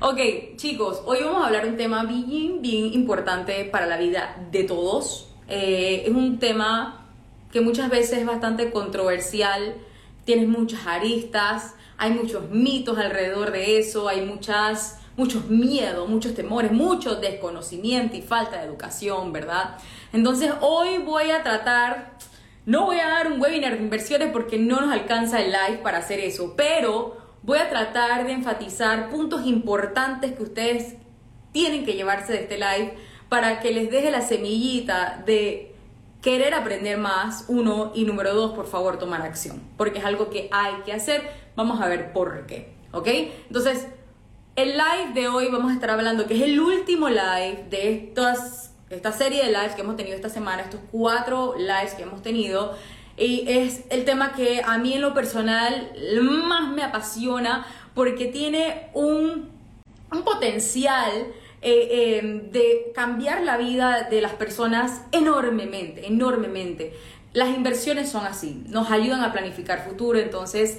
Ok, chicos, hoy vamos a hablar de un tema bien, bien importante para la vida de todos. Eh, es un tema que muchas veces es bastante controversial, tiene muchas aristas, hay muchos mitos alrededor de eso, hay muchas, muchos miedos, muchos temores, mucho desconocimiento y falta de educación, ¿verdad? Entonces hoy voy a tratar, no voy a dar un webinar de inversiones porque no nos alcanza el live para hacer eso, pero voy a tratar de enfatizar puntos importantes que ustedes tienen que llevarse de este live para que les deje la semillita de querer aprender más, uno, y número dos, por favor, tomar acción, porque es algo que hay que hacer. Vamos a ver por qué, ¿ok? Entonces, el live de hoy vamos a estar hablando, que es el último live de estas, esta serie de lives que hemos tenido esta semana, estos cuatro lives que hemos tenido. Y es el tema que a mí en lo personal más me apasiona porque tiene un, potencial eh, em, de cambiar la vida de las personas enormemente, enormemente. Las inversiones son así, nos ayudan a planificar futuro, entonces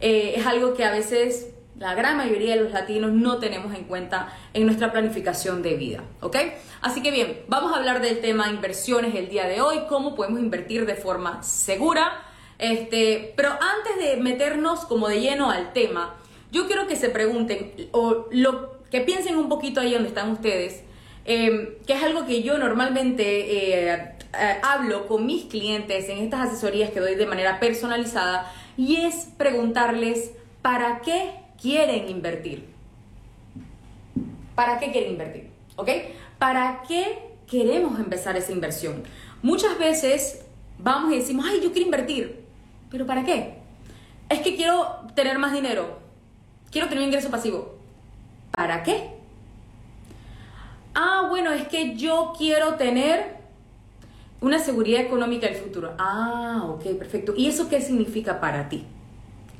eh, es algo que a veces la gran mayoría de los latinos no tenemos en cuenta en nuestra planificación de vida, ¿ok? Así que bien, vamos a hablar del tema inversiones el día de hoy, cómo podemos invertir de forma segura. Este, pero antes de meternos como de lleno al tema, yo quiero que se pregunten o lo que piensen un poquito ahí donde están ustedes, em, que es algo que yo normalmente eh, eh, hablo con mis clientes en estas asesorías que doy de manera personalizada y es preguntarles para qué quieren invertir. ¿Para qué quieren invertir? ¿Ok? ¿Para qué queremos empezar esa inversión? Muchas veces vamos y decimos, ay, yo quiero invertir. ¿Pero para qué? Es que quiero tener más dinero. Quiero tener un ingreso pasivo. ¿Para qué? Ah, bueno, es que yo quiero tener una seguridad económica del futuro. Ah, ok, perfecto. ¿Y eso qué significa para ti?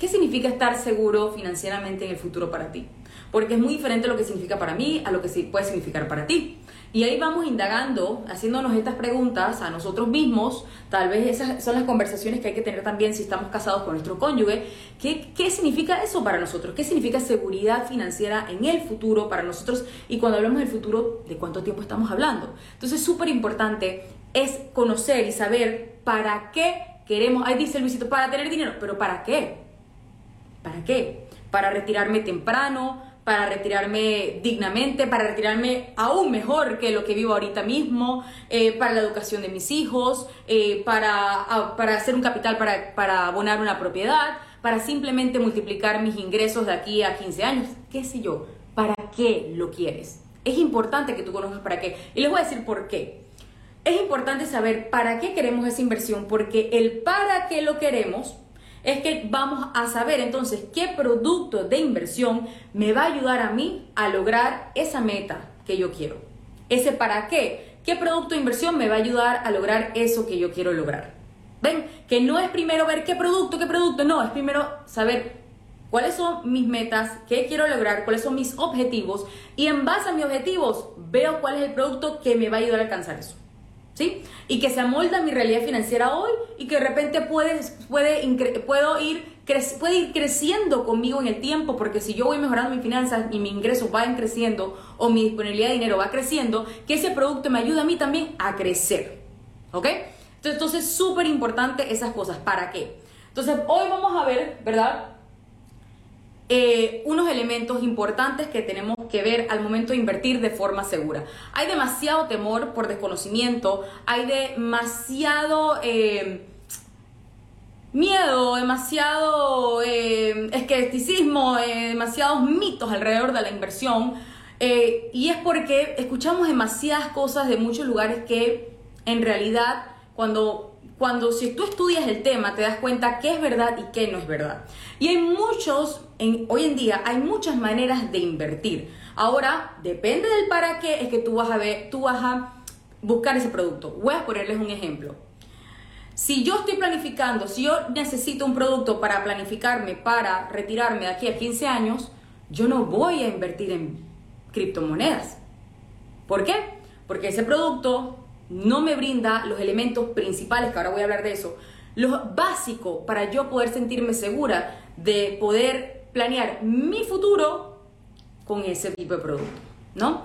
¿Qué significa estar seguro financieramente en el futuro para ti? Porque es muy diferente lo que significa para mí a lo que puede significar para ti. Y ahí vamos indagando, haciéndonos estas preguntas a nosotros mismos, tal vez esas son las conversaciones que hay que tener también si estamos casados con nuestro cónyuge. ¿Qué, qué significa eso para nosotros? ¿Qué significa seguridad financiera en el futuro para nosotros? Y cuando hablamos del futuro, ¿de cuánto tiempo estamos hablando? Entonces, súper importante es conocer y saber para qué queremos, ahí dice Luisito, para tener dinero, pero ¿para qué? ¿Para qué? Para retirarme temprano, para retirarme dignamente, para retirarme aún mejor que lo que vivo ahorita mismo, eh, para la educación de mis hijos, eh, para, para, hacer un capital para, para abonar una propiedad, para simplemente multiplicar mis ingresos de aquí a 15 años, qué sé yo, ¿para qué lo quieres? Es importante que tú conozcas para qué. Y les voy a decir por qué. Es importante saber para qué queremos esa inversión, porque el para qué lo queremos es que vamos a saber entonces qué producto de inversión me va a ayudar a mí a lograr esa meta que yo quiero. Ese para qué. ¿Qué producto de inversión me va a ayudar a lograr eso que yo quiero lograr? Ven, que no es primero ver qué producto, qué producto, no, es primero saber cuáles son mis metas, qué quiero lograr, cuáles son mis objetivos y en base a mis objetivos veo cuál es el producto que me va a ayudar a alcanzar eso. Y que se amolda mi realidad financiera hoy y que de repente puede, puede, puedo ir, puede ir creciendo conmigo en el tiempo, porque si yo voy mejorando mis finanzas y mis ingresos van creciendo o mi disponibilidad de dinero va creciendo, que ese producto me ayuda a mí también a crecer. ¿Ok? Entonces, súper importante esas cosas. ¿Para qué? Entonces, hoy vamos a ver, ¿verdad? Eh, unos elementos importantes que tenemos que ver al momento de invertir de forma segura. Hay demasiado temor por desconocimiento, hay demasiado eh, miedo, demasiado eh, escepticismo, eh, demasiados mitos alrededor de la inversión. y es porque escuchamos demasiadas cosas de muchos lugares que en realidad cuando cuando si tú estudias el tema te das cuenta qué es verdad y qué no es verdad. Y hay muchos, hoy en día hay muchas maneras de invertir. Ahora, depende del para qué, es que tú vas a ver, tú vas a buscar ese producto. Voy a ponerles un ejemplo. Si yo estoy planificando, si yo necesito un producto para planificarme, para retirarme de aquí a 15 años, yo no voy a invertir en criptomonedas. ¿Por qué? Porque ese producto no me brinda los elementos principales, que ahora voy a hablar de eso, lo básico para yo poder sentirme segura de poder planear mi futuro con ese tipo de producto, ¿no?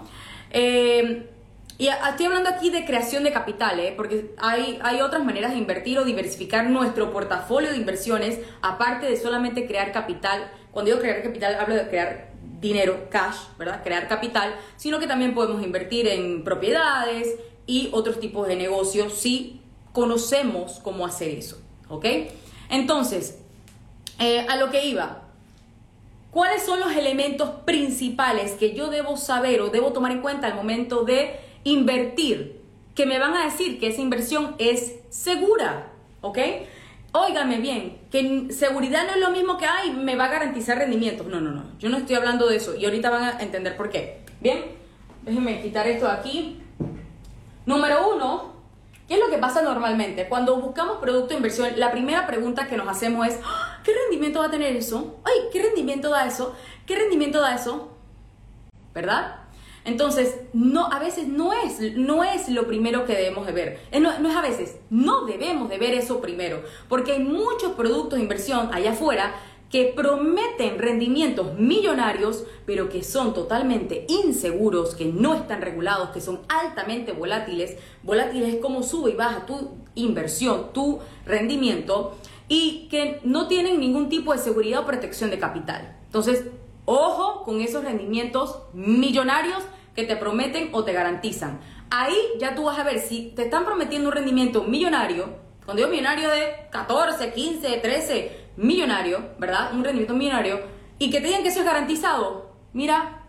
Eh, y estoy hablando aquí de creación de capital, ¿eh? porque hay, hay otras maneras de invertir o diversificar nuestro portafolio de inversiones, aparte de solamente crear capital. Cuando digo crear capital, hablo de crear dinero, cash, ¿verdad? Crear capital, sino que también podemos invertir en propiedades y otros tipos de negocios si conocemos cómo hacer eso, ¿ok? Entonces, eh, a lo que iba, ¿cuáles son los elementos principales que yo debo saber o debo tomar en cuenta al momento de invertir, que me van a decir que esa inversión es segura, ¿ok? Óigame bien, que seguridad no es lo mismo que, ay, me va a garantizar rendimientos. No, no, no, yo no estoy hablando de eso y ahorita van a entender por qué. Bien, déjenme quitar esto de aquí. Número uno, ¿qué es lo que pasa normalmente? Cuando buscamos producto de inversión, la primera pregunta que nos hacemos es, ¡Ah! ¿qué rendimiento va a tener eso? Ay, ¿qué rendimiento da eso? ¿Qué rendimiento da eso? ¿Verdad? Entonces, no, a veces no es, no es lo primero que debemos de ver. No, no, es a veces, no debemos de ver eso primero, porque hay muchos productos de inversión allá afuera que prometen rendimientos millonarios, pero que son totalmente inseguros, que no están regulados, que son altamente volátiles. Volátiles es como sube y baja tu inversión, tu rendimiento, y que no tienen ningún tipo de seguridad o protección de capital. Entonces, ojo con esos rendimientos millonarios que te prometen o te garantizan. Ahí ya tú vas a ver si te están prometiendo un rendimiento millonario, cuando digo millonario de 14, 15, 13, millonario, ¿verdad? Un rendimiento millonario, y que te digan que eso es garantizado, mira,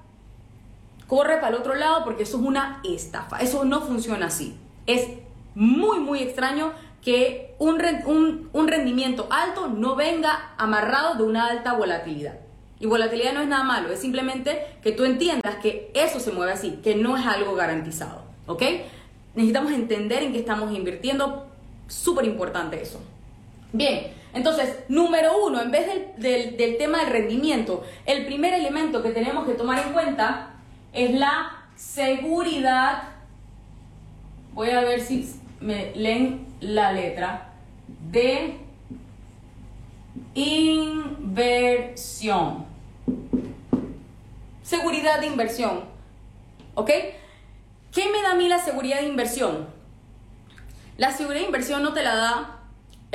corre para el otro lado porque eso es una estafa, eso no funciona así. Es muy, muy extraño que un, rendimiento alto no venga amarrado de una alta volatilidad. Y volatilidad no es nada malo, es simplemente que tú entiendas que eso se mueve así, que no es algo garantizado, ¿ok? Necesitamos entender en qué estamos invirtiendo, súper importante eso. Bien, entonces, número uno, en vez del, del tema del rendimiento, el primer elemento que tenemos que tomar en cuenta es la seguridad. Voy a ver si me leen la letra de inversión. Seguridad de inversión. ¿Ok? ¿Qué me da a mí la seguridad de inversión? La seguridad de inversión no te la da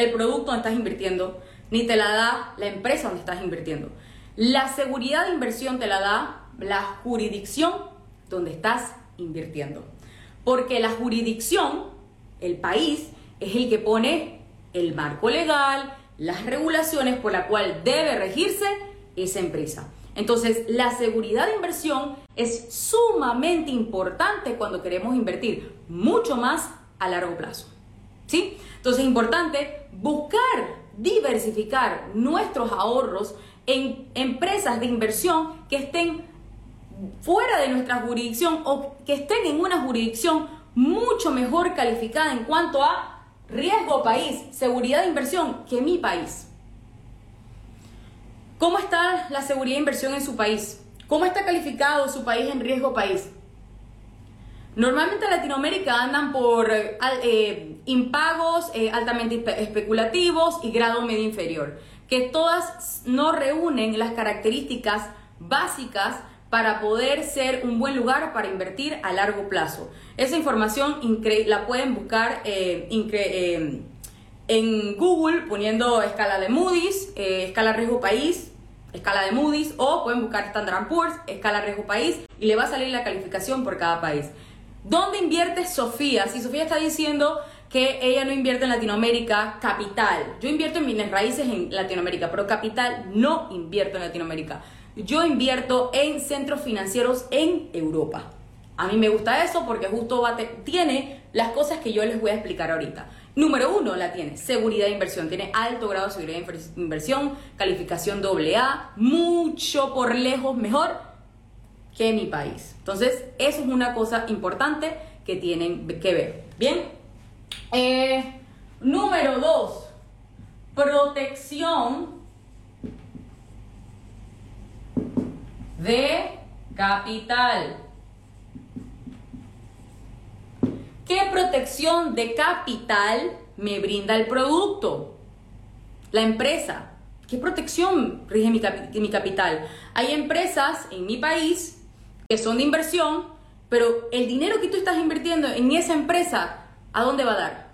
el producto donde estás invirtiendo, ni te la da la empresa donde estás invirtiendo. La seguridad de inversión te la da la jurisdicción donde estás invirtiendo. Porque la jurisdicción, el país, es el que pone el marco legal, las regulaciones por la cual debe regirse esa empresa. Entonces, la seguridad de inversión es sumamente importante cuando queremos invertir mucho más a largo plazo. ¿Sí? Entonces, es importante buscar diversificar nuestros ahorros en empresas de inversión que estén fuera de nuestra jurisdicción o que estén en una jurisdicción mucho mejor calificada en cuanto a riesgo país, seguridad de inversión que mi país. ¿Cómo está la seguridad de inversión en su país? ¿Cómo está calificado su país en riesgo país? Normalmente en Latinoamérica andan por eh, impagos eh, altamente especulativos y grado medio inferior, que todas no reúnen las características básicas para poder ser un buen lugar para invertir a largo plazo. Esa información la pueden buscar eh, eh, en Google poniendo escala de Moody's, eh, escala riesgo país, escala de Moody's o pueden buscar Standard Poor's, escala riesgo país y le va a salir la calificación por cada país. ¿Dónde invierte Sofía? Si Sofía está diciendo que ella no invierte en Latinoamérica, capital. Yo invierto en bienes raíces en Latinoamérica, pero capital no invierto en Latinoamérica yo invierto en centros financieros en Europa. A mí me gusta eso porque justo tiene las cosas que yo les voy a explicar ahorita. Número uno, la tiene seguridad de inversión, tiene alto grado de seguridad de inversión, calificación AA, mucho por lejos mejor que mi país. Entonces, eso es una cosa importante que tienen que ver. Bien. Eh, número dos, protección de capital. ¿Qué protección de capital me brinda el producto? La empresa. ¿Qué protección rige mi capital? Hay empresas en mi país que son de inversión, pero el dinero que tú estás invirtiendo en esa empresa, ¿a dónde va a dar?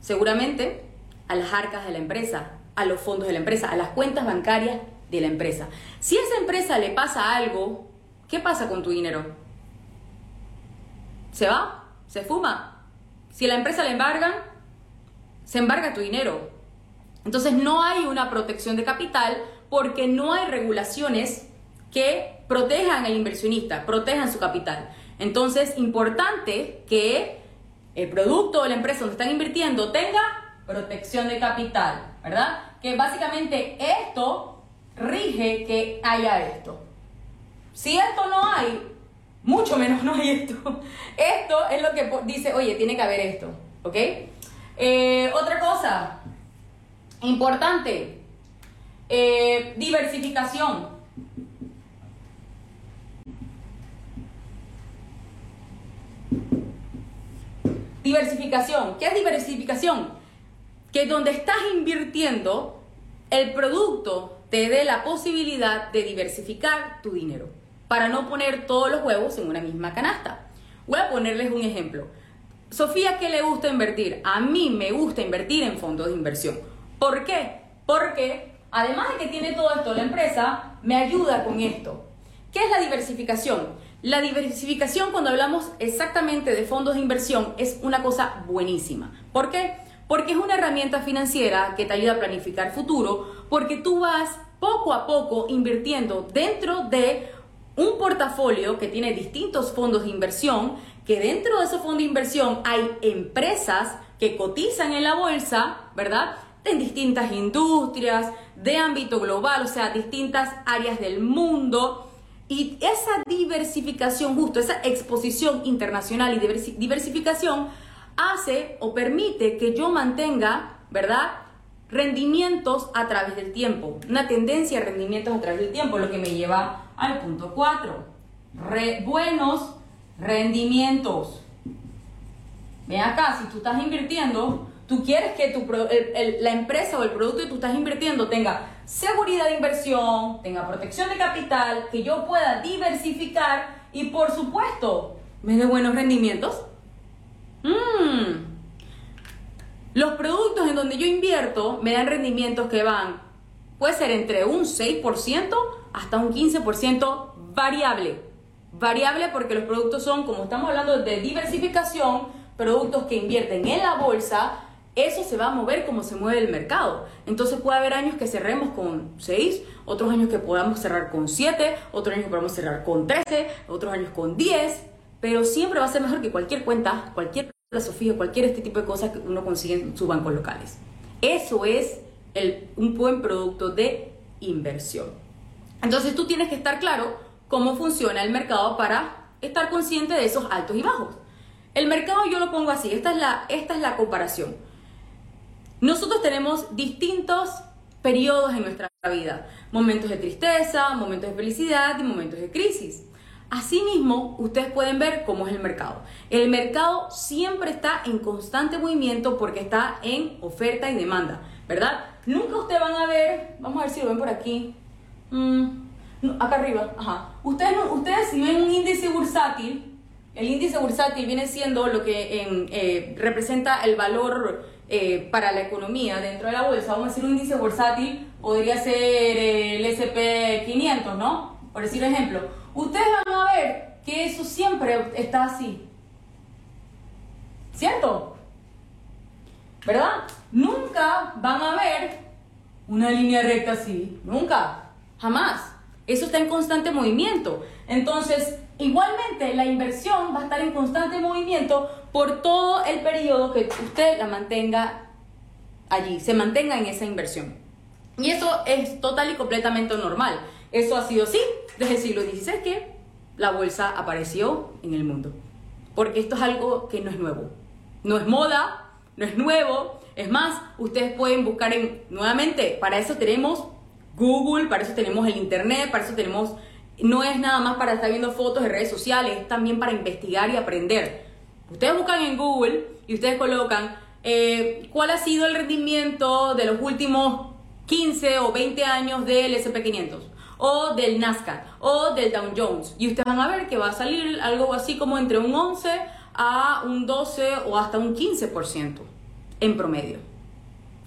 Seguramente a las arcas de la empresa, a los fondos de la empresa, a las cuentas bancarias de la empresa. Si a esa empresa le pasa algo, ¿qué pasa con tu dinero? ¿Se va? ¿Se fuma? Si a la empresa le embargan, se embarga tu dinero. Entonces no hay una protección de capital porque no hay regulaciones que protejan al inversionista, protejan su capital. Entonces, importante que el producto o la empresa donde están invirtiendo tenga protección de capital, ¿verdad? Que básicamente esto rige que haya esto. Si esto no hay, mucho menos no hay esto. Esto es lo que dice, oye, tiene que haber esto, ¿ok? Eh, otra cosa importante, eh, diversificación. Diversificación. ¿Qué es diversificación? Que donde estás invirtiendo, el producto te dé la posibilidad de diversificar tu dinero para no poner todos los huevos en una misma canasta. Voy a ponerles un ejemplo. Sofía, ¿qué le gusta invertir? A mí me gusta invertir en fondos de inversión. ¿Por qué? Porque además de que tiene todo esto la empresa, me ayuda con esto. ¿Qué es la diversificación? La diversificación cuando hablamos exactamente de fondos de inversión es una cosa buenísima. ¿Por qué? Porque es una herramienta financiera que te ayuda a planificar futuro, porque tú vas poco a poco invirtiendo dentro de un portafolio que tiene distintos fondos de inversión, que dentro de ese fondo de inversión hay empresas que cotizan en la bolsa, ¿verdad? En distintas industrias, de ámbito global, o sea, distintas áreas del mundo. Y esa diversificación, justo esa exposición internacional y diversificación, hace o permite que yo mantenga, ¿verdad? Rendimientos a través del tiempo, una tendencia a rendimientos a través del tiempo, lo que me lleva al punto 4. buenos rendimientos. Ven acá, si tú estás invirtiendo, tú quieres que tu, la empresa o el producto que tú estás invirtiendo tenga seguridad de inversión, tenga protección de capital, que yo pueda diversificar y por supuesto me dé buenos rendimientos. Mm. Los productos en donde yo invierto me dan rendimientos que van, puede ser entre un 6% hasta un 15% variable. Variable porque los productos son, como estamos hablando de diversificación, productos que invierten en la bolsa, eso se va a mover como se mueve el mercado. Entonces puede haber años que cerremos con 6, otros años que podamos cerrar con 7, otros años que podamos cerrar con 13, otros años con 10 pero siempre va a ser mejor que cualquier cuenta, cualquier Sofía, cualquier este tipo de cosas que uno consigue en sus bancos locales. Eso es un buen producto de inversión. Entonces tú tienes que estar claro cómo funciona el mercado para estar consciente de esos altos y bajos. El mercado yo lo pongo así, esta es la, esta es la comparación. Nosotros tenemos distintos periodos en nuestra vida, momentos de tristeza, momentos de felicidad y momentos de crisis. Asimismo, ustedes pueden ver cómo es el mercado. El mercado siempre está en constante movimiento porque está en oferta y demanda, ¿verdad? Nunca ustedes van a ver, vamos a ver si lo ven por aquí, mm, acá arriba, ajá. Ustedes, ustedes si ven un índice bursátil, el índice bursátil viene siendo lo que eh, representa el valor eh, para la economía dentro de la bolsa. Vamos a decir un índice bursátil podría ser el SP 500, ¿no? Por decir ejemplo ustedes van a ver que eso siempre está así. ¿Cierto? ¿Verdad? Nunca van a ver una línea recta así. Nunca. Jamás. Eso está en constante movimiento. Entonces, igualmente la inversión va a estar en constante movimiento por todo el periodo que usted la mantenga allí, se mantenga en esa inversión. Y eso es total y completamente normal. Eso ha sido así desde el siglo XVI que la bolsa apareció en el mundo. porque esto es algo que no es nuevo. No es moda, no es nuevo. Es más, ustedes pueden buscar en, nuevamente, para eso tenemos Google, para eso tenemos el Internet, para eso tenemos, no es nada más para estar viendo fotos de redes sociales, es también para investigar y aprender. Ustedes buscan en Google y ustedes colocan eh, cuál ha sido el rendimiento de los últimos 15 o 20 años del SP500 o del NASCAR o del Dow Jones y ustedes van a ver que va a salir algo así como entre un 11 a un 12 o hasta un 15% en promedio.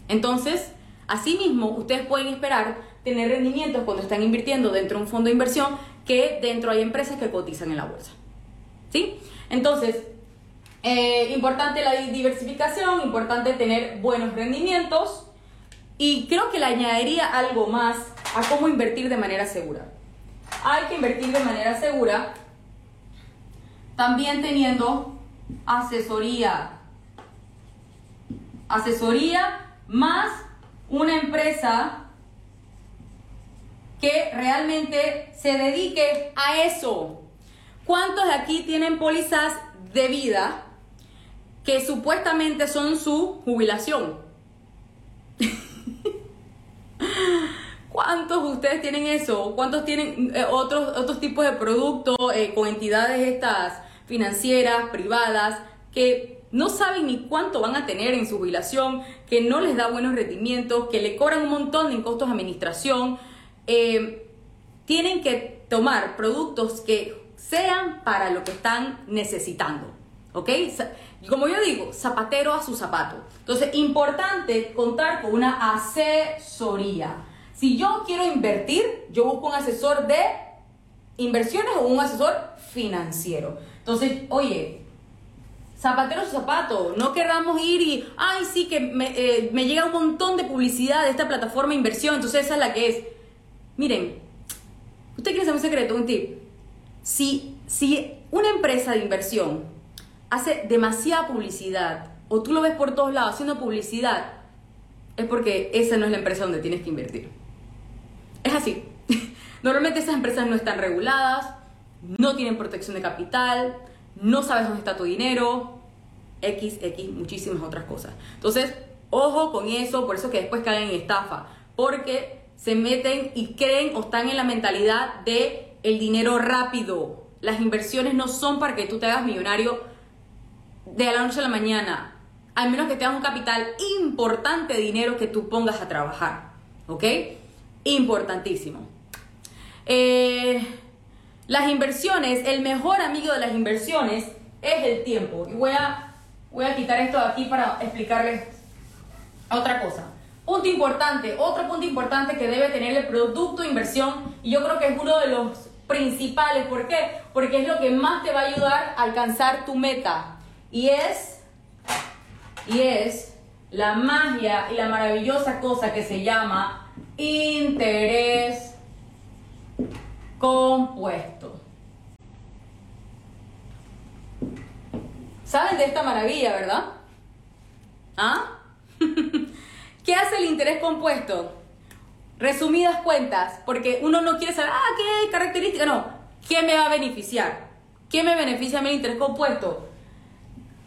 Entonces, asimismo, ustedes pueden esperar tener rendimientos cuando están invirtiendo dentro de un fondo de inversión que dentro hay empresas que cotizan en la bolsa. ¿Sí? Entonces, eh, importante la diversificación, importante tener buenos rendimientos y creo que le añadiría algo más a cómo invertir de manera segura. Hay que invertir de manera segura también teniendo asesoría. Asesoría más una empresa que realmente se dedique a eso. ¿Cuántos de aquí tienen pólizas de vida que supuestamente son su jubilación? ¿Cuántos de ustedes tienen eso? ¿Cuántos tienen eh, otros, otros tipos de productos eh, con entidades estas financieras, privadas, que no saben ni cuánto van a tener en su jubilación, que no les da buenos rendimientos, que le cobran un montón en costos de administración? Eh, tienen que tomar productos que sean para lo que están necesitando. ¿Ok? Como yo digo, zapatero a su zapato. Entonces, importante contar con una asesoría. Si yo quiero invertir, yo busco un asesor de inversiones o un asesor financiero. Entonces, oye, zapatero a su zapato, no queramos ir y, ay, sí, que me, eh, me llega un montón de publicidad de esta plataforma de inversión, entonces esa es la que es. Miren, usted quiere saber un secreto, un tip. Si, si una empresa de inversión hace demasiada publicidad o tú lo ves por todos lados haciendo publicidad, es porque esa no es la empresa donde tienes que invertir. Es así. Normalmente esas empresas no están reguladas, no tienen protección de capital, no sabes dónde está tu dinero, X, X, muchísimas otras cosas. Entonces, ojo con eso, por eso que después caen en estafa, porque se meten y creen o están en la mentalidad de el dinero rápido. Las inversiones no son para que tú te hagas millonario de la noche a la mañana, al menos que tengas un capital importante de dinero que tú pongas a trabajar. ¿Ok? Importantísimo. Eh, las inversiones, el mejor amigo de las inversiones es el tiempo. Y voy a, voy a quitar esto de aquí para explicarles otra cosa. Punto importante, otro punto importante que debe tener el producto de inversión, y yo creo que es uno de los principales. ¿Por qué? Porque es lo que más te va a ayudar a alcanzar tu meta. Y es, y es la magia y la maravillosa cosa que se llama interés compuesto. ¿Saben de esta maravilla, verdad? ¿Ah? ¿Qué hace el interés compuesto? Resumidas cuentas, porque uno no quiere saber, ah, qué característica, no, ¿qué me va a beneficiar? ¿Qué me beneficia a mí el interés compuesto?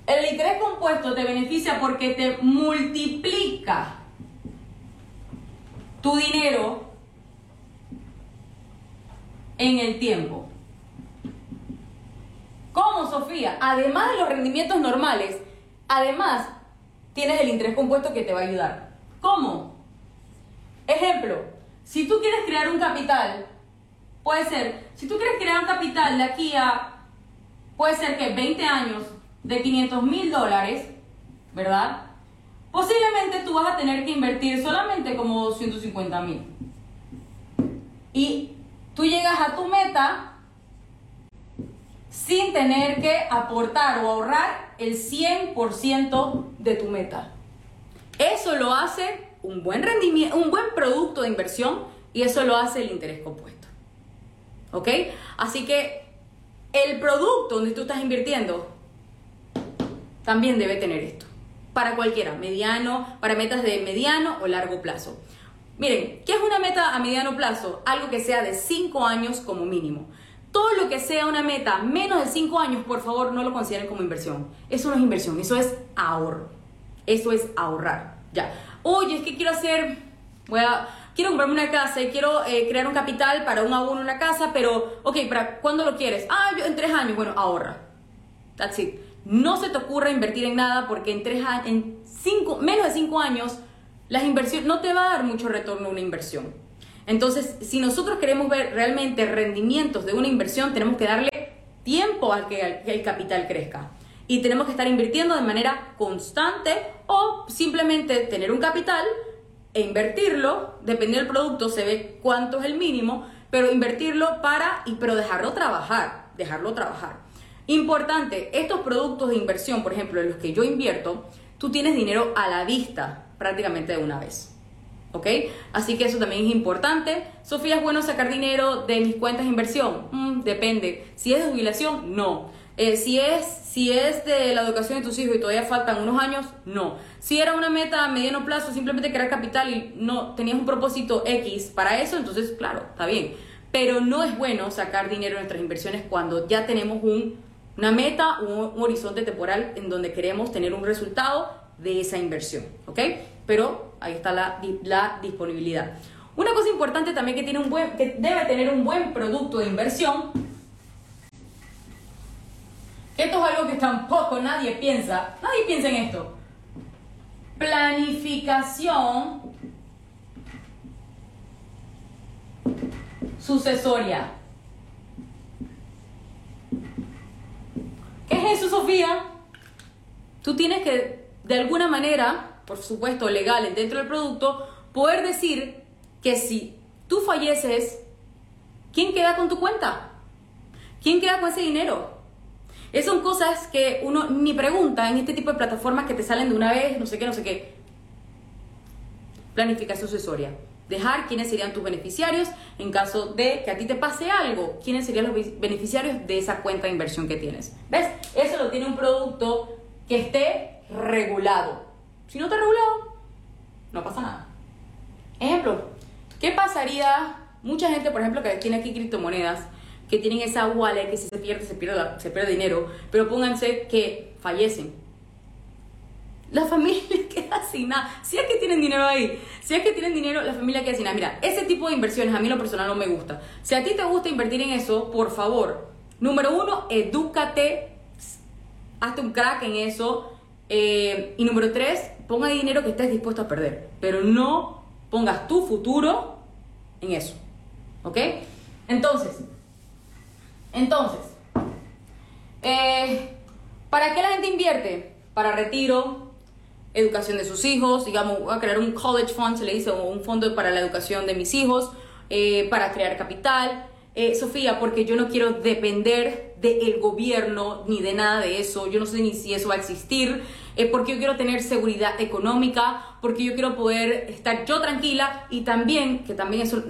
El interés compuesto te beneficia porque te multiplica tu dinero en el tiempo. ¿Cómo, Sofía? Además de los rendimientos normales, además tienes el interés compuesto que te va a ayudar. ¿Cómo? Ejemplo, si tú quieres crear un capital, puede ser, si tú quieres crear un capital de aquí a, puede ser que 20 años de 500 mil dólares, ¿verdad? Posiblemente tú vas a tener que invertir solamente como 250 mil. Y tú llegas a tu meta sin tener que aportar o ahorrar el 100% de tu meta. Eso lo hace un buen rendimiento, un buen producto de inversión y eso lo hace el interés compuesto. ¿Ok? Así que el producto donde tú estás invirtiendo también debe tener esto. Para cualquiera, mediano, para metas de mediano o largo plazo. Miren, ¿qué es una meta a mediano plazo? Algo que sea de 5 años como mínimo. todo lo que sea una meta menos de 5 años, por favor, no lo consideren como inversión. Eso no es inversión, eso es ahorro. Eso es ahorrar. Ya. Oye, es que quiero hacer, voy a, quiero comprarme una casa y quiero eh, crear un capital para un abono una casa, pero, ok, ¿para cuándo lo quieres? Ah, yo en 3 años. Bueno, ahorra. That's it. No se te ocurra invertir en nada porque en, tres, en cinco, menos de 5 años las inversiones no te va a dar mucho retorno una inversión. Entonces, si nosotros queremos ver realmente rendimientos de una inversión, tenemos que darle tiempo al que el capital crezca. Y tenemos que estar invirtiendo de manera constante o simplemente tener un capital e invertirlo, dependiendo del producto, se ve cuánto es el mínimo, pero invertirlo para, y, pero dejarlo trabajar, dejarlo trabajar. Importante, estos productos de inversión, por ejemplo, en los que yo invierto, tú tienes dinero a la vista prácticamente de una vez. ¿ok? Así que eso también es importante. Sofía, ¿es bueno sacar dinero de mis cuentas de inversión? Mm, depende. Si es de jubilación, no. Eh, si, es, si es de la educación de tus hijos y todavía faltan unos años, no. Si era una meta a mediano plazo, simplemente crear capital y no tenías un propósito X para eso, entonces, claro, está bien. Pero no es bueno sacar dinero de nuestras inversiones cuando ya tenemos un, una meta, un, un horizonte temporal en donde queremos tener un resultado de esa inversión, ¿ok? Pero ahí está la, la disponibilidad. Una cosa importante también que, tiene un buen, que debe tener un buen producto de inversión, esto es algo que tampoco nadie piensa, nadie piensa en esto. Planificación sucesoria. Es eso, Sofía? Tú tienes que de alguna manera, por supuesto legal dentro del producto, poder decir que si tú falleces, ¿quién queda con tu cuenta? ¿Quién queda con ese dinero? Esas son cosas que uno ni pregunta en este tipo de plataformas que te salen de una vez, no sé qué, no sé qué. Planificación sucesoria. Dejar quiénes serían tus beneficiarios en caso de que a ti te pase algo. ¿Quiénes serían los beneficiarios de esa cuenta de inversión que tienes? ¿Ves? Eso lo tiene un producto que esté regulado. Si no está regulado, no pasa nada. Ejemplo, ¿qué pasaría? Mucha gente, por ejemplo, que tiene aquí criptomonedas, que tienen esa wallet que si se pierde, se pierde, se pierde dinero, pero pónganse que fallecen. La familia queda sin nada. Si es que tienen dinero ahí, si es que tienen dinero, la familia queda sin nada. Mira, ese tipo de inversiones a mí lo personal no me gusta. Si a ti te gusta invertir en eso, por favor, número uno, edúcate, hazte un crack en eso, eh, y número tres, ponga dinero que estés dispuesto a perder, pero no pongas tu futuro en eso. ¿Ok? Entonces, entonces, eh, ¿para qué la gente invierte? Para retiro, educación de sus hijos, digamos, voy a crear un college fund, se le dice, un fondo para la educación de mis hijos, eh, para crear capital. Sofía, porque yo no quiero depender del gobierno ni de nada de eso. Yo no sé ni si eso va a existir. Eh, porque yo quiero tener seguridad económica, porque yo quiero poder estar yo tranquila y también, que también eso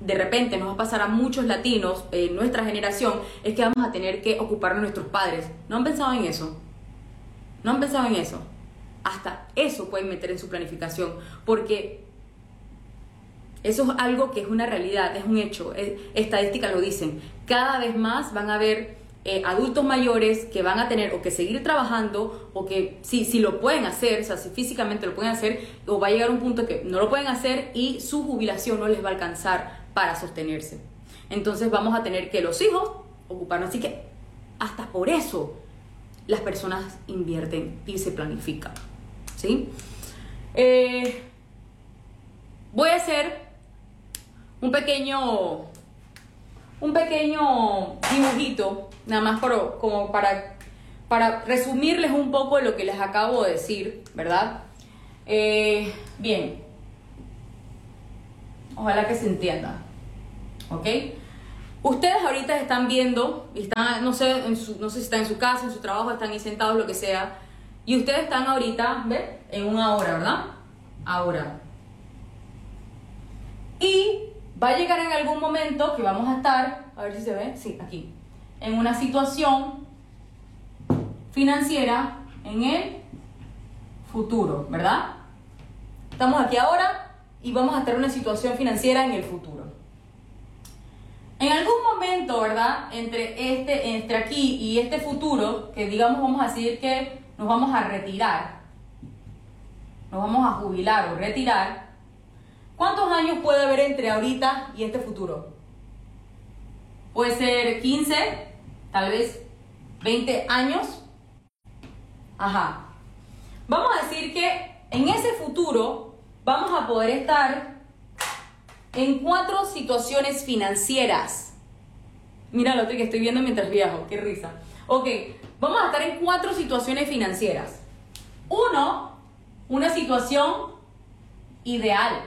de repente nos va a pasar a muchos latinos, en nuestra generación, es que vamos a tener que ocupar a nuestros padres. ¿No han pensado en eso? ¿No han pensado en eso? Hasta eso pueden meter en su planificación, porque eso es algo que es una realidad, es un hecho, estadísticas lo dicen. Cada vez más van a haber eh, adultos mayores que van a tener o que seguir trabajando o que si, si lo pueden hacer, o sea, si físicamente lo pueden hacer, o va a llegar un punto que no lo pueden hacer y su jubilación no les va a alcanzar para sostenerse. Entonces vamos a tener que los hijos ocuparnos. Así que hasta por eso las personas invierten y se planifican. ¿Sí? Eh, voy a hacer un pequeño un pequeño dibujito, nada más como para, para resumirles un poco lo que les acabo de decir, ¿verdad? Eh, bien, ojalá que se entienda, ¿ok? Ustedes ahorita están viendo, están, no sé, no sé si están en su casa, en su trabajo, están ahí sentados, lo que sea, y ustedes están ahorita, ¿ven? En una hora, ¿verdad? Ahora. Y Va a llegar en algún momento que vamos a estar, a ver si se ve, sí, aquí, en una situación financiera en el futuro, ¿verdad? Estamos aquí ahora y vamos a estar en una situación financiera en el futuro. En algún momento, ¿verdad? Entre este, entre aquí y este futuro, que digamos vamos a decir que nos vamos a retirar, nos vamos a jubilar o retirar, ¿cuántos años puede haber entre ahorita y este futuro? Puede ser 15, tal vez 20 años. Ajá. Vamos a decir que en ese futuro vamos a poder estar en cuatro situaciones financieras. Mira lo que estoy viendo mientras viajo, qué risa. Ok, vamos a estar en cuatro situaciones financieras. Uno, una situación ideal.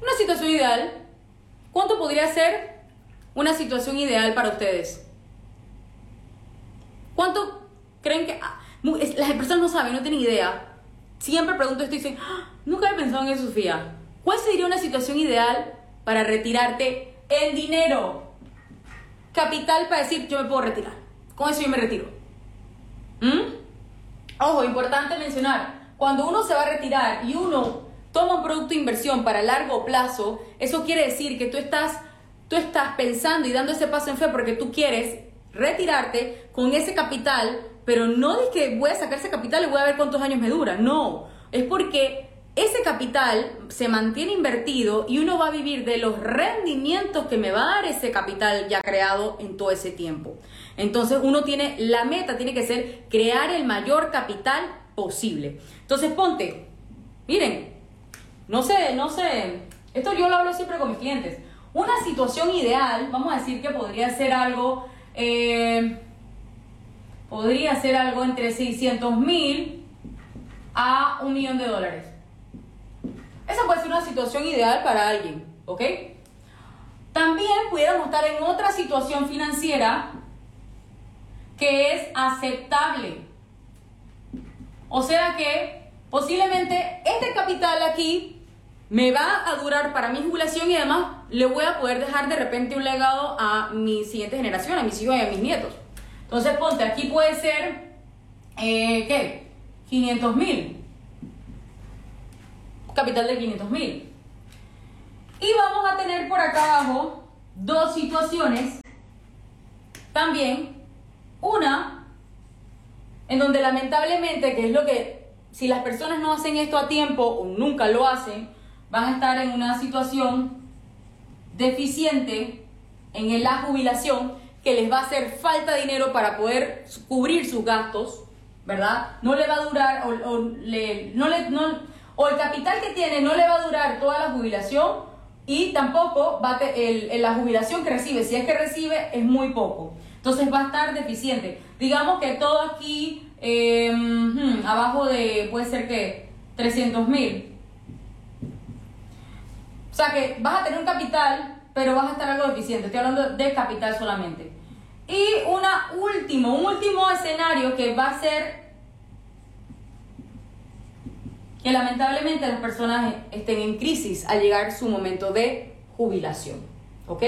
Una situación ideal. ¿Cuánto podría ser una situación ideal para ustedes? ¿Cuánto creen que... Ah, las personas no saben, no tienen idea. Siempre pregunto esto y dicen, ah, nunca he pensado en eso, Sofía. ¿Cuál sería una situación ideal para retirarte en dinero? Capital para decir, yo me puedo retirar. Con eso yo me retiro. ¿Mm? Ojo, importante mencionar, cuando uno se va a retirar y uno toma un producto de inversión para largo plazo, eso quiere decir que tú estás, tú estás pensando y dando ese paso en fe porque tú quieres retirarte con ese capital pero no de que voy a sacar ese capital y voy a ver cuántos años me dura, no, es porque ese capital se mantiene invertido y uno va a vivir de los rendimientos que me va a dar ese capital ya creado en todo ese tiempo. Entonces uno tiene, la meta tiene que ser crear el mayor capital posible. Entonces ponte, miren, no sé, no sé, esto yo lo hablo siempre con mis clientes. Una situación ideal, vamos a decir que podría ser algo... Eh, podría ser algo entre 600 mil a un millón de dólares. Esa puede ser una situación ideal para alguien, ¿ok? También pudiéramos estar en otra situación financiera que es aceptable. O sea que posiblemente este capital aquí me va a durar para mi jubilación y además le voy a poder dejar de repente un legado a mi siguiente generación, a mis hijos y a mis nietos. Entonces ponte, aquí puede ser, eh, ¿qué? 500 mil. Capital de 500 mil. Y vamos a tener por acá abajo dos situaciones también. Una, en donde lamentablemente, que es lo que, si las personas no hacen esto a tiempo o nunca lo hacen, van a estar en una situación deficiente en la jubilación que les va a hacer falta dinero para poder cubrir sus gastos, ¿verdad? No le va a durar, o, le, no le, o el capital que tiene no le va a durar toda la jubilación y tampoco va a el, la jubilación que recibe, si es que recibe, es muy poco. Entonces va a estar deficiente. Digamos que todo aquí, em, abajo de, puede ser que 300 mil. O sea que vas a tener un capital pero vas a estar algo deficiente. Estoy hablando de capital solamente. Y una último, un último escenario que va a ser que lamentablemente las personas estén en crisis al llegar su momento de jubilación. ¿Ok?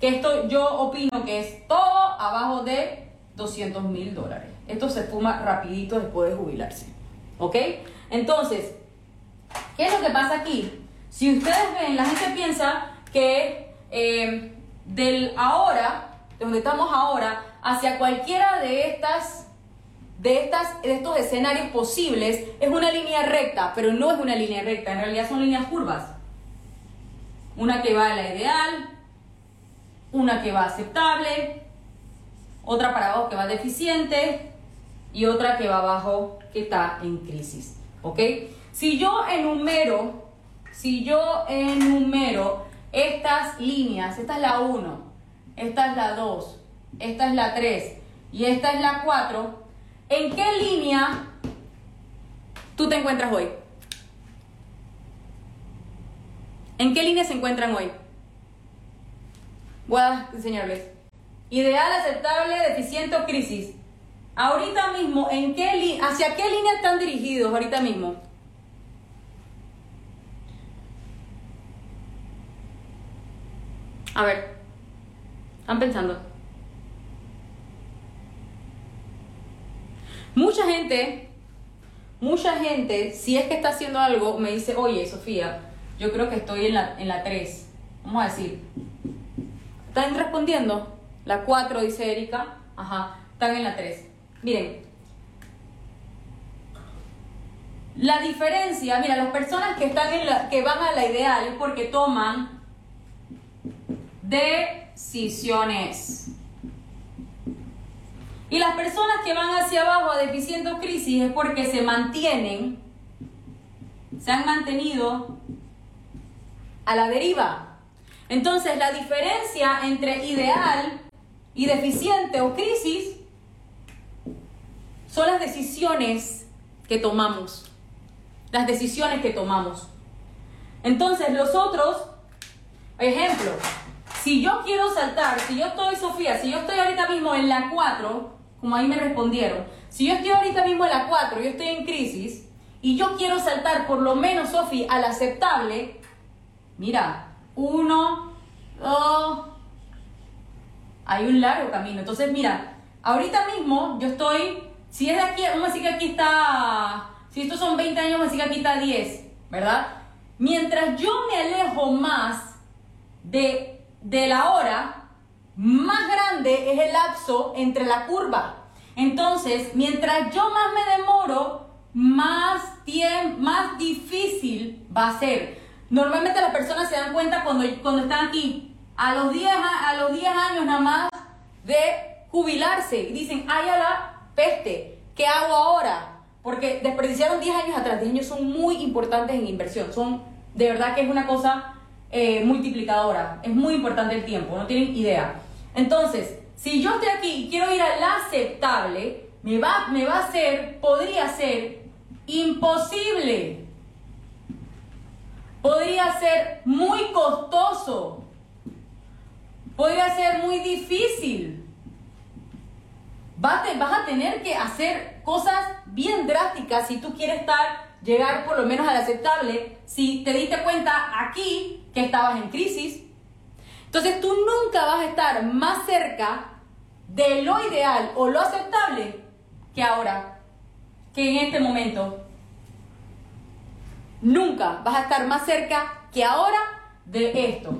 Que esto yo opino que es todo abajo de 200 mil dólares. Esto se fuma rapidito después de jubilarse. ¿Ok? Entonces, ¿qué es lo que pasa aquí? Si ustedes ven, la gente piensa que eh, del ahora, de donde estamos ahora, hacia cualquiera de estas de, estas, de estos escenarios posibles es una línea recta, pero no es una línea recta, en realidad son líneas curvas. Una que va a la ideal, una que va aceptable, otra para abajo que va deficiente y otra que va abajo que está en crisis. ¿Ok? Si yo enumero, si yo enumero estas líneas, esta es la 1, esta es la 2, esta es la 3 y esta es la 4, ¿en qué línea tú te encuentras hoy? ¿En qué línea se encuentran hoy? Voy a enseñarles. Ideal, aceptable, deficiente o crisis. Ahorita mismo, ¿en qué ¿hacia qué línea están dirigidos ahorita mismo? A ver, están pensando. Mucha gente, mucha gente, si es que está haciendo algo, me dice, oye, Sofía, yo creo que estoy en la, en la 3. Vamos a decir. ¿Están respondiendo? La 4, dice Erika. Ajá, están en la 3. Miren. La diferencia, mira, las personas que están en la, que van a la ideal es porque toman decisiones. Y las personas que van hacia abajo a deficiente o crisis es porque se mantienen, se han mantenido a la deriva. Entonces, la diferencia entre ideal y deficiente o crisis son las decisiones que tomamos. Las decisiones que tomamos. Entonces, los otros, ejemplo, si yo quiero saltar, si yo estoy, Sofía, si yo estoy ahorita mismo en la 4, como ahí me respondieron, si yo estoy ahorita mismo en la 4, yo estoy en crisis, y yo quiero saltar por lo menos, Sofía, al aceptable, mira, 1, 2, hay un largo camino. Entonces, mira, ahorita mismo yo estoy, si es de aquí, vamos a decir que aquí está, si estos son 20 años, vamos a decir que aquí está 10, ¿verdad? Mientras yo me alejo más de, de la hora, más grande es el lapso entre la curva. Entonces, mientras yo más me demoro, más, más difícil va a ser. Normalmente las personas se dan cuenta cuando, cuando están aquí, a los 10, a los 10 años nada más de jubilarse y dicen, ay la peste, ¿qué hago ahora? Porque desperdiciaron 10 años atrás, 10 años son muy importantes en inversión, son de verdad que es una cosa eh, multiplicadora, es muy importante el tiempo, no tienen idea. Entonces, si yo estoy aquí y quiero ir al aceptable, me va, me va a ser, podría ser imposible. Podría ser muy costoso podría ser muy difícil. Vas, a tener que hacer cosas bien drásticas si tú quieres estar, llegar por lo menos al aceptable, si te diste cuenta aquí que estabas en crisis. Entonces tú nunca vas a estar más cerca de lo ideal o lo aceptable que ahora, que en este momento. Nunca vas a estar más cerca que ahora de esto.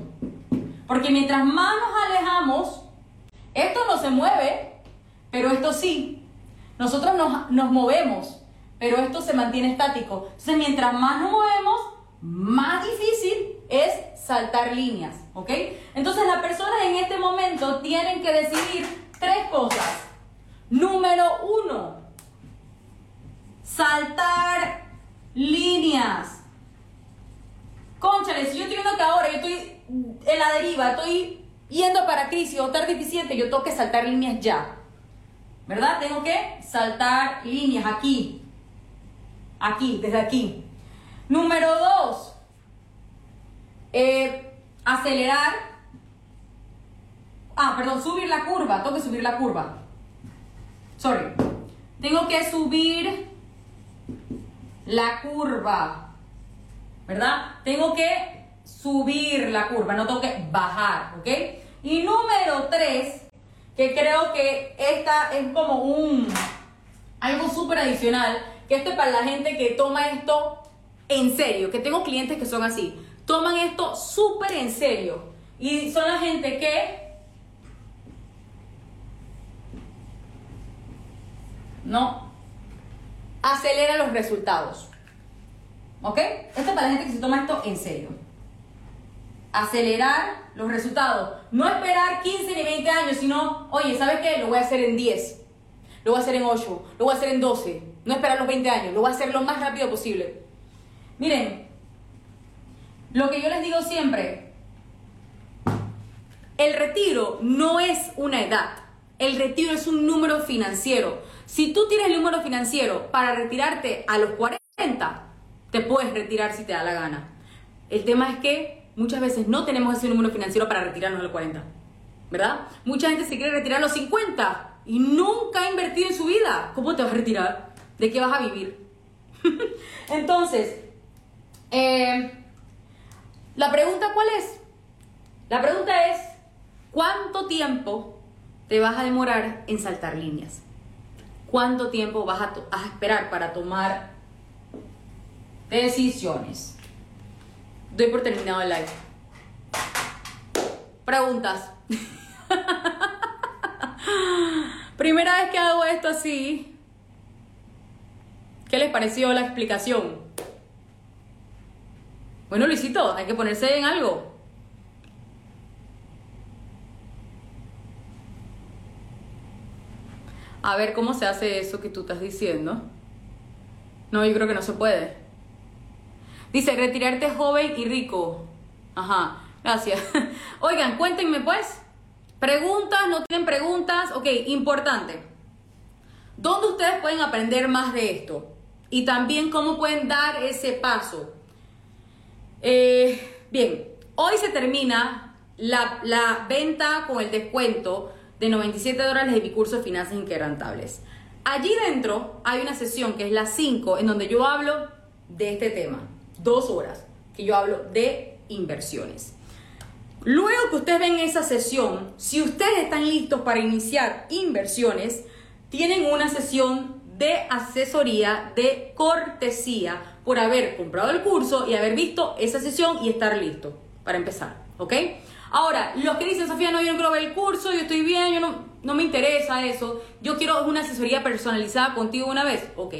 Porque mientras más nos alejamos, esto no se mueve, pero esto sí. Nosotros nos, nos movemos, pero esto se mantiene estático. Entonces, mientras más nos movemos, más difícil es saltar líneas, ¿ok? Entonces, las personas en este momento tienen que decidir tres cosas. Número uno, saltar líneas. Conchale, si yo estoy viendo que ahora yo estoy en la deriva, estoy yendo para crisis o estar deficiente, yo tengo que saltar líneas ya. ¿Verdad? Tengo que saltar líneas aquí. Aquí, desde aquí. Número dos, eh, acelerar. Ah, perdón, subir la curva. Tengo que subir la curva. Sorry. Tengo que subir la curva. ¿Verdad? Tengo que subir la curva, no tengo que bajar, ¿ok? Y número tres, que creo que esta es como un algo súper adicional, que esto es para la gente que toma esto en serio, que tengo clientes que son así, toman esto súper en serio y son la gente que no acelera los resultados. ¿Ok? Esto es para la gente que se toma esto en serio acelerar los resultados. No esperar 15 ni 20 años, sino, oye, ¿sabes qué? Lo voy a hacer en 10, lo voy a hacer en 8, lo voy a hacer en 12. No esperar los 20 años, lo voy a hacer lo más rápido posible. Miren, lo que yo les digo siempre, el retiro no es una edad, el retiro es un número financiero. Si tú tienes el número financiero para retirarte a los 40, te puedes retirar si te da la gana. El tema es que muchas veces no tenemos ese número financiero para retirarnos a los 40, ¿verdad? Mucha gente se quiere retirar a los 50 y nunca ha invertido en su vida. ¿Cómo te vas a retirar? ¿De qué vas a vivir? Entonces, eh, la pregunta cuál es? La pregunta es, ¿cuánto tiempo te vas a demorar en saltar líneas? ¿Cuánto tiempo vas a, a esperar para tomar decisiones? Doy por terminado el live. preguntas. Primera vez que hago esto así. ¿Qué les pareció la explicación? Bueno, Luisito, hay que ponerse en algo. A ver cómo se hace eso que tú estás diciendo. No, yo creo que no se puede. Dice, retirarte joven y rico. Ajá, gracias. Oigan, cuéntenme pues. Preguntas, no tienen preguntas. Ok, importante. ¿Dónde ustedes pueden aprender más de esto? Y también cómo pueden dar ese paso. Eh, bien, hoy se termina la, la, venta con el descuento de 97 dólares de mi curso de finanzas inquebrantables. Allí dentro hay una sesión que es la 5 en donde yo hablo de este tema. Dos horas que yo hablo de inversiones. Luego que ustedes ven esa sesión, si ustedes están listos para iniciar inversiones, tienen una sesión de asesoría, de cortesía, por haber comprado el curso y haber visto esa sesión y estar listo para empezar, ¿ok? Ahora, los que dicen, Sofía, no, yo no quiero ver el curso, yo estoy bien, yo no, no me interesa eso, yo quiero una asesoría personalizada contigo una vez, ok,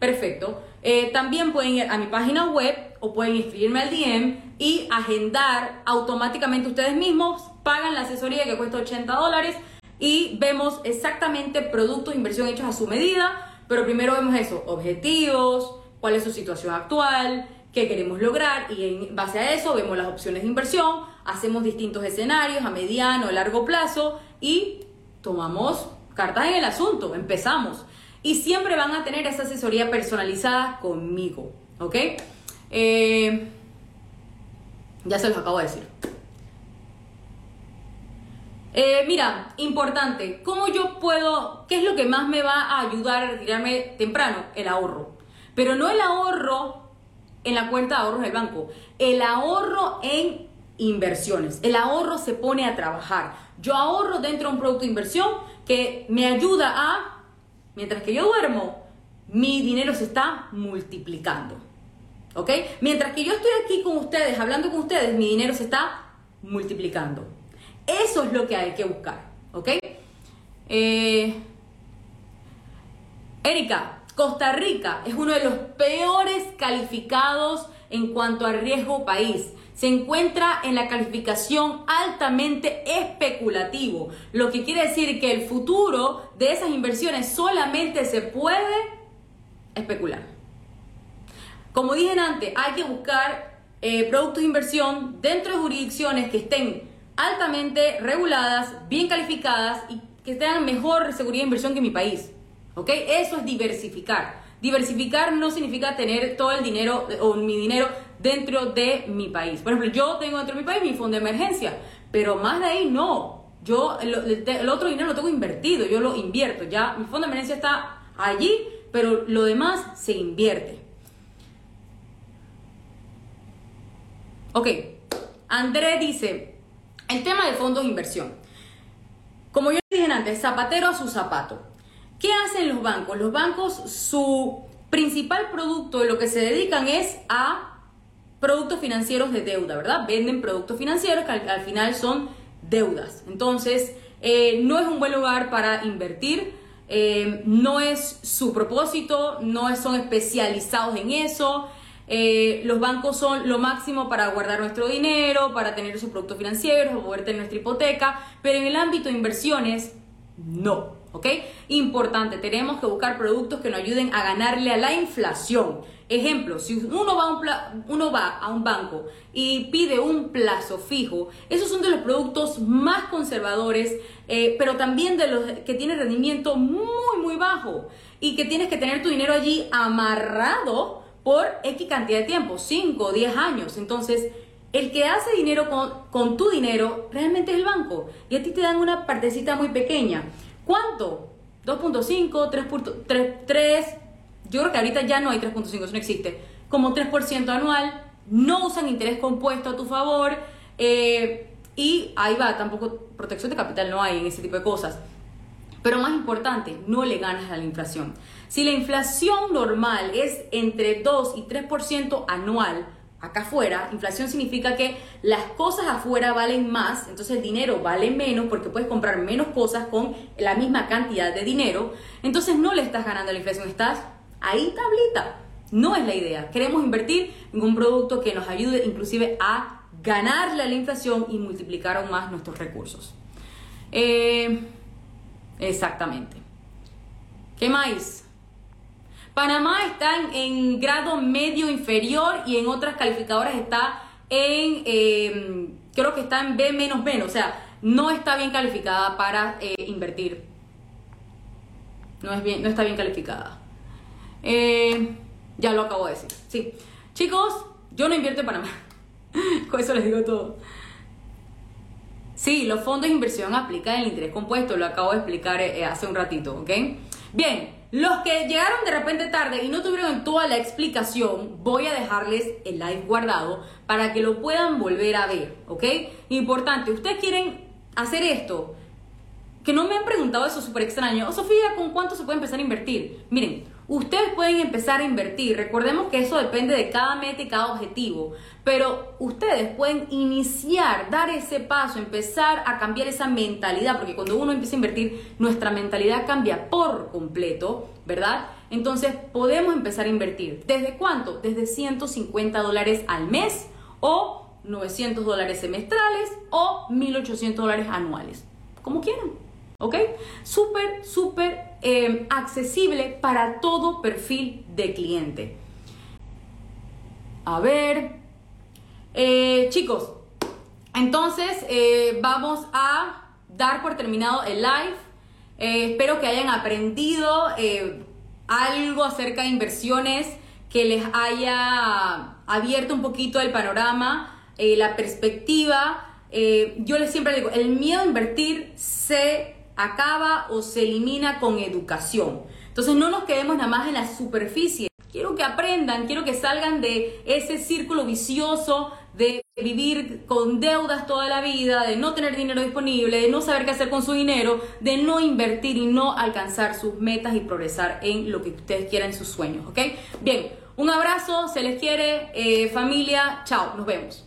perfecto. Eh, también pueden ir a mi página web o pueden inscribirme al DM y agendar automáticamente ustedes mismos, pagan la asesoría que cuesta 80 dólares y vemos exactamente productos inversión hechos a su medida, pero primero vemos eso, objetivos, cuál es su situación actual, qué queremos lograr y en base a eso vemos las opciones de inversión, hacemos distintos escenarios a mediano, o largo plazo y tomamos cartas en el asunto, empezamos. Y siempre van a tener esa asesoría personalizada conmigo, ¿ok? Eh, ya se los acabo de decir. Eh, mira, importante, ¿cómo yo puedo, qué es lo que más me va a ayudar a retirarme temprano? El ahorro. Pero no el ahorro en la cuenta de ahorros del banco, el ahorro en inversiones. El ahorro se pone a trabajar. Yo ahorro dentro de un producto de inversión que me ayuda a, mientras que yo duermo, mi dinero se está multiplicando. ¿Ok? Mientras que yo estoy aquí con ustedes, hablando con ustedes, mi dinero se está multiplicando. Eso es lo que hay que buscar. ¿Ok? Eh, Erika, Costa Rica es uno de los peores calificados en cuanto a riesgo país. Se encuentra en la calificación altamente especulativo, lo que quiere decir que el futuro de esas inversiones solamente se puede especular. Como dije antes, hay que buscar eh, productos de inversión dentro de jurisdicciones que estén altamente reguladas, bien calificadas y que tengan mejor seguridad de inversión que mi país. ¿Ok? Eso es diversificar. Diversificar no significa tener todo el dinero o mi dinero dentro de mi país. Por ejemplo, yo tengo dentro de mi país mi fondo de emergencia, pero más de ahí no. Yo el, otro dinero lo tengo invertido, yo lo invierto. Ya mi fondo de emergencia está allí, pero lo demás se invierte. Ok, André dice, el tema de fondos de inversión. Como yo dije antes, zapatero a su zapato. ¿Qué hacen los bancos? Los bancos, su principal producto de lo que se dedican es a productos financieros de deuda, ¿verdad? Venden productos financieros que al, final son deudas. Entonces, eh, no es un buen lugar para invertir, eh, no es su propósito, no son especializados en eso. Eh, los bancos son lo máximo para guardar nuestro dinero, para tener sus productos financieros, poder tener nuestra hipoteca, pero en el ámbito de inversiones, no. ¿Ok? Importante, tenemos que buscar productos que nos ayuden a ganarle a la inflación. Ejemplo, si uno va a un, uno va a un banco y pide un plazo fijo, esos son de los productos más conservadores, eh, pero también de los que tienen rendimiento muy, muy bajo y que tienes que tener tu dinero allí amarrado por X cantidad de tiempo, 5 o 10 años. Entonces, el que hace dinero con, con tu dinero realmente es el banco y a ti te dan una partecita muy pequeña. ¿Cuánto? 2.5, 3, yo creo que ahorita ya no hay 3.5, eso no existe, como 3% anual, no usan interés compuesto a tu favor, eh, y ahí va, tampoco protección de capital no hay en ese tipo de cosas. Pero más importante, no le ganas a la inflación. Si la inflación normal es entre 2 y 3% anual, acá afuera, inflación significa que las cosas afuera valen más, entonces el dinero vale menos porque puedes comprar menos cosas con la misma cantidad de dinero, entonces no le estás ganando a la inflación, estás ahí tablita. No es la idea. Queremos invertir en un producto que nos ayude inclusive a ganarle a la inflación y multiplicar aún más nuestros recursos. Eh, exactamente. ¿Qué más? Panamá está en, grado medio inferior y en otras calificadoras está en, em, creo que está en B menos menos, o sea, no está bien calificada para eh, invertir. No, es bien, no está bien calificada. Eh, ya lo acabo de decir. Sí. Chicos, yo no invierto en Panamá. Con eso les digo todo. Sí, los fondos de inversión aplican el interés compuesto, lo acabo de explicar eh, hace un ratito, ¿ok? Bien, los que llegaron de repente tarde y no tuvieron toda la explicación, voy a dejarles el live guardado para que lo puedan volver a ver, ¿ok? Importante, ustedes quieren hacer esto, que no me han preguntado eso súper extraño. Oh, Sofía, ¿con cuánto se puede empezar a invertir? Miren, ustedes pueden empezar a invertir. Recordemos que eso depende de cada meta y cada objetivo. Pero ustedes pueden iniciar, dar ese paso, empezar a cambiar esa mentalidad. Porque cuando uno empieza a invertir, nuestra mentalidad cambia por completo, ¿verdad? Entonces podemos empezar a invertir. ¿Desde cuánto? Desde 150 dólares al mes o 900 dólares semestrales o 1800 dólares anuales. Como quieran. ¿Ok? Súper, súper eh, accesible para todo perfil de cliente. A ver. Eh, chicos, entonces eh, vamos a dar por terminado el live. espero que hayan aprendido algo acerca de inversiones, que les haya abierto un poquito el panorama, la perspectiva. yo les siempre digo, el miedo a invertir se acaba o se elimina con educación. Entonces no nos quedemos nada más en la superficie. Quiero que aprendan, quiero que salgan de ese círculo vicioso de vivir con deudas toda la vida, de no tener dinero disponible, de no saber qué hacer con su dinero, de no invertir y no alcanzar sus metas y progresar en lo que ustedes quieran en sus sueños, ¿ok? Bien, un abrazo, se les quiere, eh, familia, chao, nos vemos.